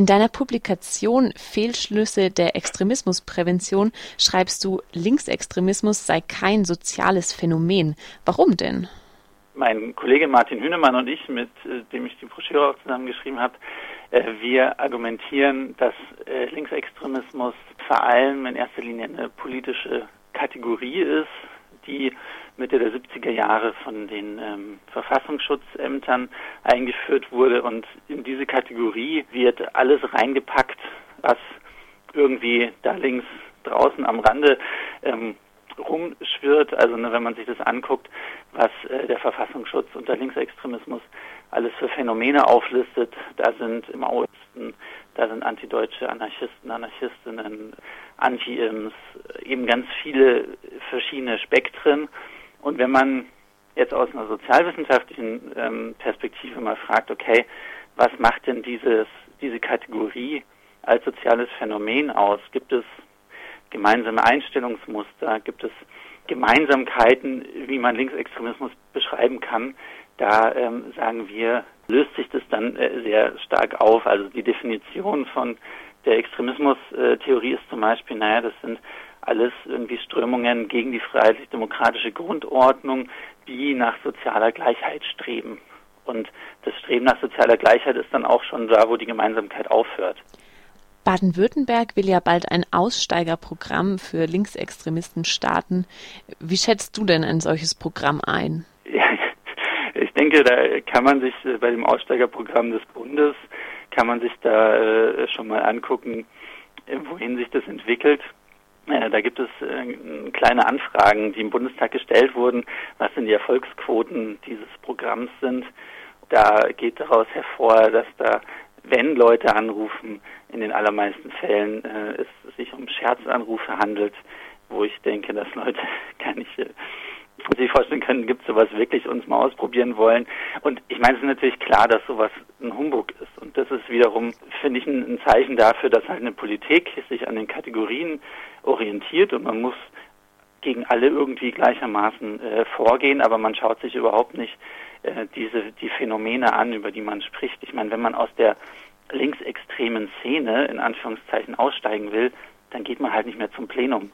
In deiner Publikation Fehlschlüsse der Extremismusprävention schreibst du, Linksextremismus sei kein soziales Phänomen. Warum denn? Mein Kollege Martin Hünemann und ich, mit äh, dem ich die Broschüre auch zusammengeschrieben habe, äh, wir argumentieren, dass äh, Linksextremismus vor allem in erster Linie eine politische Kategorie ist, die Mitte der 70er Jahre von den ähm, Verfassungsschutzämtern eingeführt wurde. Und in diese Kategorie wird alles reingepackt, was irgendwie da links draußen am Rande ähm, rumschwirrt. Also ne, wenn man sich das anguckt, was äh, der Verfassungsschutz unter Linksextremismus alles für Phänomene auflistet, da sind Maoisten, da sind antideutsche Anarchisten, Anarchistinnen, Anti-Ims, eben ganz viele verschiedene Spektren. Und wenn man jetzt aus einer sozialwissenschaftlichen ähm, Perspektive mal fragt, okay, was macht denn dieses, diese Kategorie als soziales Phänomen aus? Gibt es gemeinsame Einstellungsmuster? Gibt es Gemeinsamkeiten, wie man Linksextremismus beschreiben kann? Da ähm, sagen wir, löst sich das dann äh, sehr stark auf. Also die Definition von der Extremismustheorie ist zum Beispiel, naja, das sind alles irgendwie Strömungen gegen die freiheitlich-demokratische Grundordnung, die nach sozialer Gleichheit streben. Und das Streben nach sozialer Gleichheit ist dann auch schon da, wo die Gemeinsamkeit aufhört. Baden-Württemberg will ja bald ein Aussteigerprogramm für Linksextremisten starten. Wie schätzt du denn ein solches Programm ein? Ja, ich denke, da kann man sich äh, bei dem Aussteigerprogramm des Bundes, kann man sich da äh, schon mal angucken, äh, wohin sich das entwickelt. Da gibt es kleine Anfragen, die im Bundestag gestellt wurden, was denn die Erfolgsquoten dieses Programms sind. Da geht daraus hervor, dass da, wenn Leute anrufen, in den allermeisten Fällen es sich um Scherzanrufe handelt, wo ich denke, dass Leute gar nicht sich vorstellen können, gibt es sowas wirklich uns mal ausprobieren wollen. Und ich meine, es ist natürlich klar, dass sowas ein Humbug ist. Das ist wiederum, finde ich, ein, ein Zeichen dafür, dass halt eine Politik sich an den Kategorien orientiert und man muss gegen alle irgendwie gleichermaßen äh, vorgehen, aber man schaut sich überhaupt nicht äh, diese die Phänomene an, über die man spricht. Ich meine, wenn man aus der linksextremen Szene in Anführungszeichen aussteigen will, dann geht man halt nicht mehr zum Plenum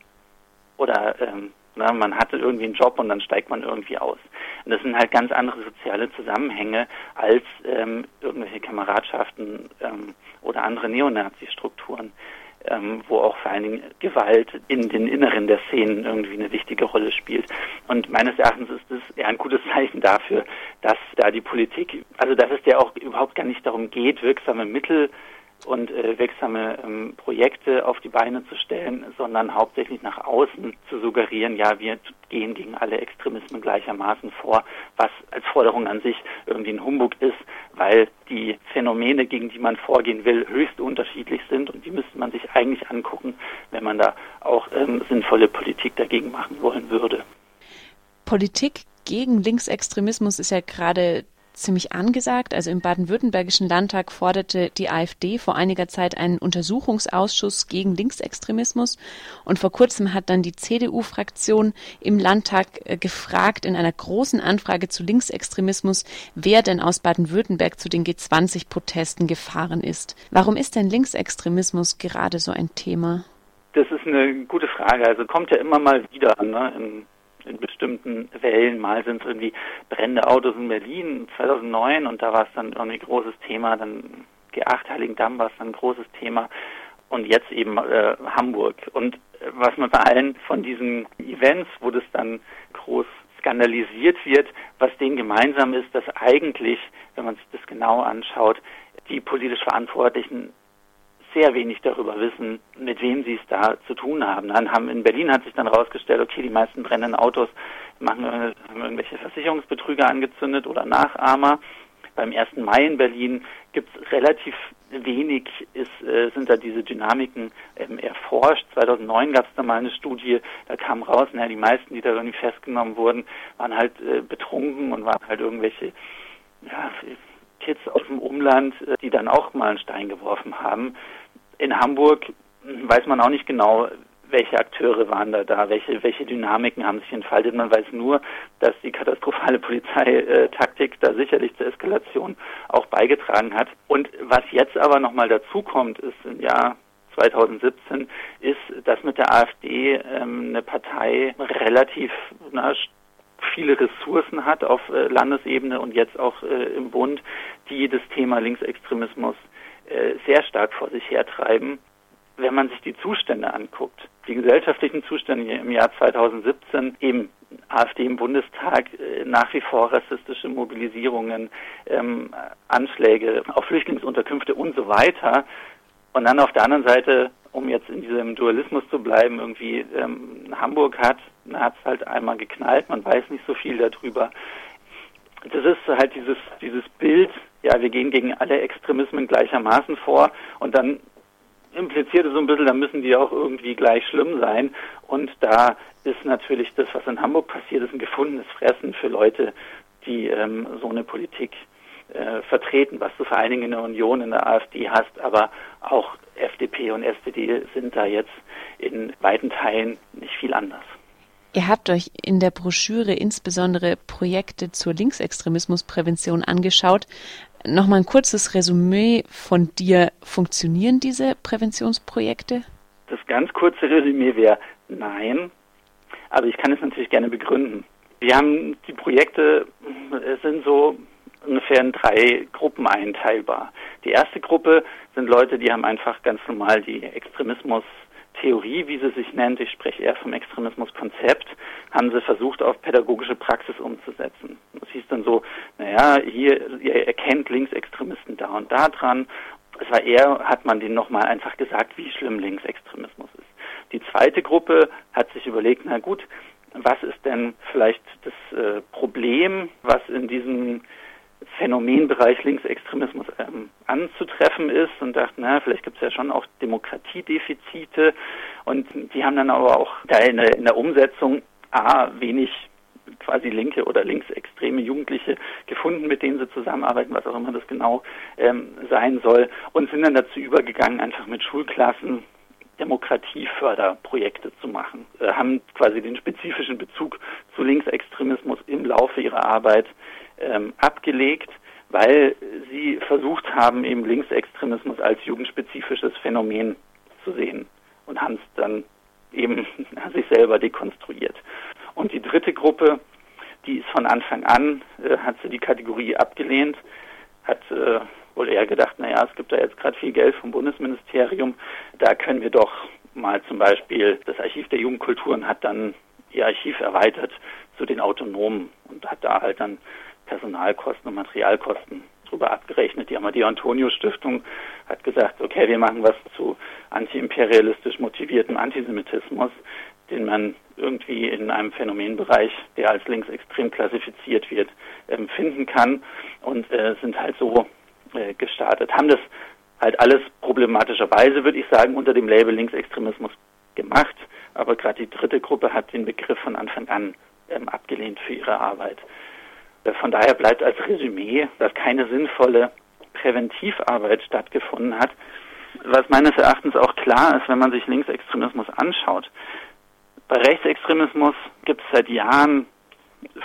oder ähm, na, man hatte irgendwie einen Job und dann steigt man irgendwie aus. Und das sind halt ganz andere soziale Zusammenhänge als ähm, irgendwelche Kameradschaften ähm, oder andere Neonazi-Strukturen, ähm, wo auch vor allen Dingen Gewalt in den Inneren der Szenen irgendwie eine wichtige Rolle spielt. Und meines Erachtens ist das eher ein gutes Zeichen dafür, dass da die Politik, also dass es ja auch überhaupt gar nicht darum geht, wirksame Mittel und äh, wirksame ähm, Projekte auf die Beine zu stellen, sondern hauptsächlich nach außen zu suggerieren, ja, wir gehen gegen alle Extremismen gleichermaßen vor, was als Forderung an sich irgendwie ein Humbug ist, weil die Phänomene, gegen die man vorgehen will, höchst unterschiedlich sind und die müsste man sich eigentlich angucken, wenn man da auch ähm, sinnvolle Politik dagegen machen wollen würde. Politik gegen Linksextremismus ist ja gerade ziemlich angesagt. Also im baden-württembergischen Landtag forderte die AfD vor einiger Zeit einen Untersuchungsausschuss gegen Linksextremismus. Und vor kurzem hat dann die CDU-Fraktion im Landtag äh, gefragt in einer großen Anfrage zu Linksextremismus, wer denn aus Baden-Württemberg zu den G20-Protesten gefahren ist. Warum ist denn Linksextremismus gerade so ein Thema? Das ist eine gute Frage. Also kommt ja immer mal wieder ne, in in bestimmten Wellen. Mal sind es irgendwie brennende Autos in Berlin 2009 und da war es dann irgendwie großes Thema. Dann G8 Heiligendamm war es dann ein großes Thema und jetzt eben äh, Hamburg. Und äh, was man bei allen von diesen Events, wo das dann groß skandalisiert wird, was denen gemeinsam ist, dass eigentlich, wenn man sich das genau anschaut, die politisch Verantwortlichen sehr wenig darüber wissen, mit wem sie es da zu tun haben. Dann haben in Berlin hat sich dann herausgestellt, okay, die meisten brennenden Autos machen haben irgendwelche Versicherungsbetrüger angezündet oder Nachahmer. Beim 1. Mai in Berlin gibt es relativ wenig, ist, äh, sind da diese Dynamiken ähm, erforscht. 2009 gab es da mal eine Studie, da kam raus, naja, die meisten, die da irgendwie festgenommen wurden, waren halt äh, betrunken und waren halt irgendwelche ja, Kids aus dem Umland, äh, die dann auch mal einen Stein geworfen haben. In Hamburg weiß man auch nicht genau, welche Akteure waren da da, welche, welche Dynamiken haben sich entfaltet. Man weiß nur, dass die katastrophale Polizeitaktik da sicherlich zur Eskalation auch beigetragen hat. Und was jetzt aber nochmal dazukommt, ist im Jahr 2017, ist, dass mit der AfD ähm, eine Partei relativ na, viele Ressourcen hat auf äh, Landesebene und jetzt auch äh, im Bund, die das Thema Linksextremismus sehr stark vor sich hertreiben wenn man sich die Zustände anguckt, die gesellschaftlichen Zustände im Jahr 2017, eben AfD im Bundestag, äh, nach wie vor rassistische Mobilisierungen, ähm, Anschläge auf Flüchtlingsunterkünfte und so weiter. Und dann auf der anderen Seite, um jetzt in diesem Dualismus zu bleiben, irgendwie ähm, Hamburg hat, hat es halt einmal geknallt, man weiß nicht so viel darüber. Das ist halt dieses, dieses Bild, ja, wir gehen gegen alle Extremismen gleichermaßen vor und dann implizierte so ein bisschen, da müssen die auch irgendwie gleich schlimm sein. Und da ist natürlich das, was in Hamburg passiert ist, ein gefundenes Fressen für Leute, die ähm, so eine Politik äh, vertreten, was du vor allen Dingen in der Union, in der AfD hast, aber auch FDP und SPD sind da jetzt in weiten Teilen nicht viel anders. Ihr habt euch in der Broschüre insbesondere Projekte zur Linksextremismusprävention angeschaut. Nochmal ein kurzes Resümee von dir. Funktionieren diese Präventionsprojekte? Das ganz kurze Resümee wäre nein, aber ich kann es natürlich gerne begründen. Wir haben die Projekte, sind so ungefähr in drei Gruppen einteilbar. Die erste Gruppe sind Leute, die haben einfach ganz normal die Extremismus Theorie, wie sie sich nennt, ich spreche eher vom Extremismuskonzept, haben sie versucht, auf pädagogische Praxis umzusetzen. Das hieß dann so, naja, hier, ihr erkennt Linksextremisten da und da dran. Es war eher, hat man denen nochmal einfach gesagt, wie schlimm Linksextremismus ist. Die zweite Gruppe hat sich überlegt, na gut, was ist denn vielleicht das äh, Problem, was in diesem Phänomenbereich Linksextremismus ähm, anzutreffen ist und dachten, na, vielleicht gibt es ja schon auch Demokratiedefizite. Und die haben dann aber auch da in der, in der Umsetzung A, wenig quasi linke oder linksextreme Jugendliche gefunden, mit denen sie zusammenarbeiten, was auch immer das genau ähm, sein soll, und sind dann dazu übergegangen, einfach mit Schulklassen Demokratieförderprojekte zu machen, äh, haben quasi den spezifischen Bezug zu Linksextremismus im Laufe ihrer Arbeit ähm, abgelegt, weil sie versucht haben, eben Linksextremismus als jugendspezifisches Phänomen zu sehen und haben es dann eben sich selber dekonstruiert. Und die dritte Gruppe, die ist von Anfang an, äh, hat sie die Kategorie abgelehnt, hat äh, wohl eher gedacht, naja, es gibt da jetzt gerade viel Geld vom Bundesministerium, da können wir doch mal zum Beispiel, das Archiv der Jugendkulturen hat dann ihr Archiv erweitert zu den Autonomen und hat da halt dann Personalkosten und Materialkosten drüber abgerechnet. Die Amadeo-Antonio-Stiftung hat gesagt, okay, wir machen was zu antiimperialistisch motiviertem Antisemitismus, den man irgendwie in einem Phänomenbereich, der als linksextrem klassifiziert wird, ähm, finden kann und äh, sind halt so äh, gestartet. Haben das halt alles problematischerweise, würde ich sagen, unter dem Label Linksextremismus gemacht, aber gerade die dritte Gruppe hat den Begriff von Anfang an ähm, abgelehnt für ihre Arbeit. Von daher bleibt als Resümee, dass keine sinnvolle Präventivarbeit stattgefunden hat, was meines Erachtens auch klar ist, wenn man sich Linksextremismus anschaut. Bei Rechtsextremismus gibt es seit Jahren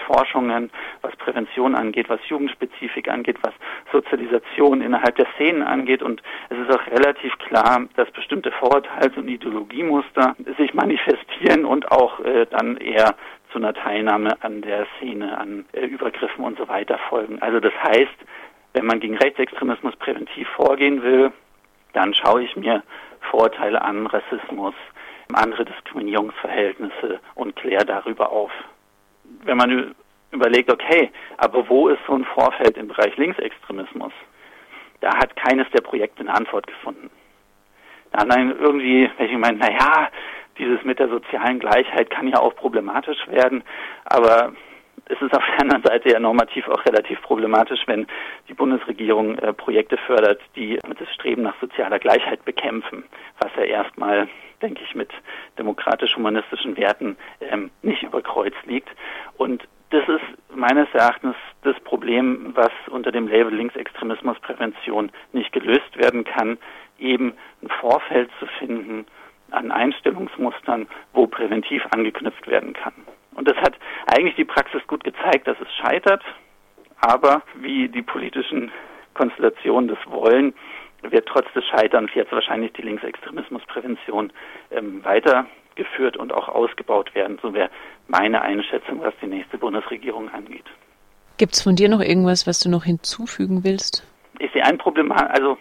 Forschungen, was Prävention angeht, was Jugendspezifik angeht, was Sozialisation innerhalb der Szenen angeht. Und es ist auch relativ klar, dass bestimmte Vorurteils- und Ideologiemuster sich manifestieren und auch äh, dann eher zu einer Teilnahme an der Szene, an äh, Übergriffen und so weiter folgen. Also das heißt, wenn man gegen Rechtsextremismus präventiv vorgehen will, dann schaue ich mir Vorurteile an, Rassismus, andere Diskriminierungsverhältnisse und kläre darüber auf. Wenn man überlegt, okay, aber wo ist so ein Vorfeld im Bereich Linksextremismus? Da hat keines der Projekte eine Antwort gefunden. Da hat dann irgendwie, ich meine, naja, dieses mit der sozialen Gleichheit kann ja auch problematisch werden, aber es ist auf der anderen Seite ja normativ auch relativ problematisch, wenn die Bundesregierung äh, Projekte fördert, die das Streben nach sozialer Gleichheit bekämpfen, was ja erstmal, denke ich, mit demokratisch-humanistischen Werten ähm, nicht über Kreuz liegt. Und das ist meines Erachtens das Problem, was unter dem Label Linksextremismusprävention nicht gelöst werden kann, eben ein Vorfeld zu finden, an Einstellungsmustern, wo präventiv angeknüpft werden kann. Und das hat eigentlich die Praxis gut gezeigt, dass es scheitert. Aber wie die politischen Konstellationen das wollen, wird trotz des Scheiterns jetzt wahrscheinlich die Linksextremismusprävention ähm, weitergeführt und auch ausgebaut werden. So wäre meine Einschätzung, was die nächste Bundesregierung angeht. Gibt es von dir noch irgendwas, was du noch hinzufügen willst? Ich sehe ein Problem, also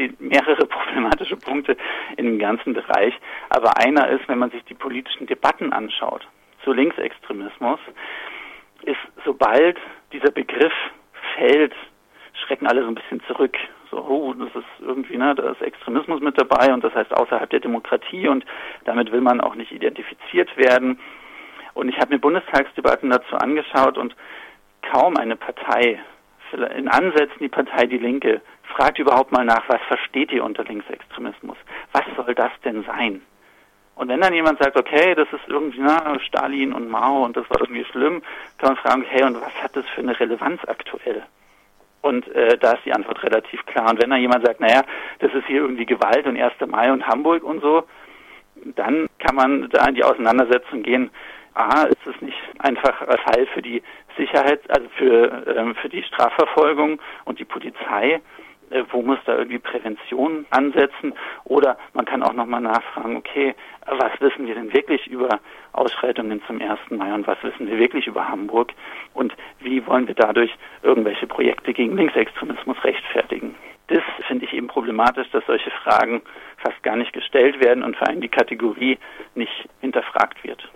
sehe mehrere problematische Punkte in dem ganzen Bereich. Aber einer ist, wenn man sich die politischen Debatten anschaut zu Linksextremismus, ist sobald dieser Begriff fällt, schrecken alle so ein bisschen zurück. So, oh, das ist irgendwie, ne, da ist Extremismus mit dabei und das heißt außerhalb der Demokratie und damit will man auch nicht identifiziert werden. Und ich habe mir Bundestagsdebatten dazu angeschaut und kaum eine Partei, in Ansätzen die Partei Die Linke, fragt überhaupt mal nach, was versteht ihr unter Linksextremismus? Was soll das denn sein? Und wenn dann jemand sagt, okay, das ist irgendwie na, Stalin und Mao und das war irgendwie schlimm, kann man fragen, hey, und was hat das für eine Relevanz aktuell? Und äh, da ist die Antwort relativ klar. Und wenn dann jemand sagt, naja, das ist hier irgendwie Gewalt und 1. Mai und Hamburg und so, dann kann man da in die Auseinandersetzung gehen. A, ist es nicht einfach ein Fall für die Sicherheit, also für, ähm, für die Strafverfolgung und die Polizei, äh, wo muss da irgendwie Prävention ansetzen? Oder man kann auch nochmal nachfragen, okay, was wissen wir denn wirklich über Ausschreitungen zum 1. Mai und was wissen wir wirklich über Hamburg? Und wie wollen wir dadurch irgendwelche Projekte gegen Linksextremismus rechtfertigen? Das finde ich eben problematisch, dass solche Fragen fast gar nicht gestellt werden und vor allem die Kategorie nicht hinterfragt wird.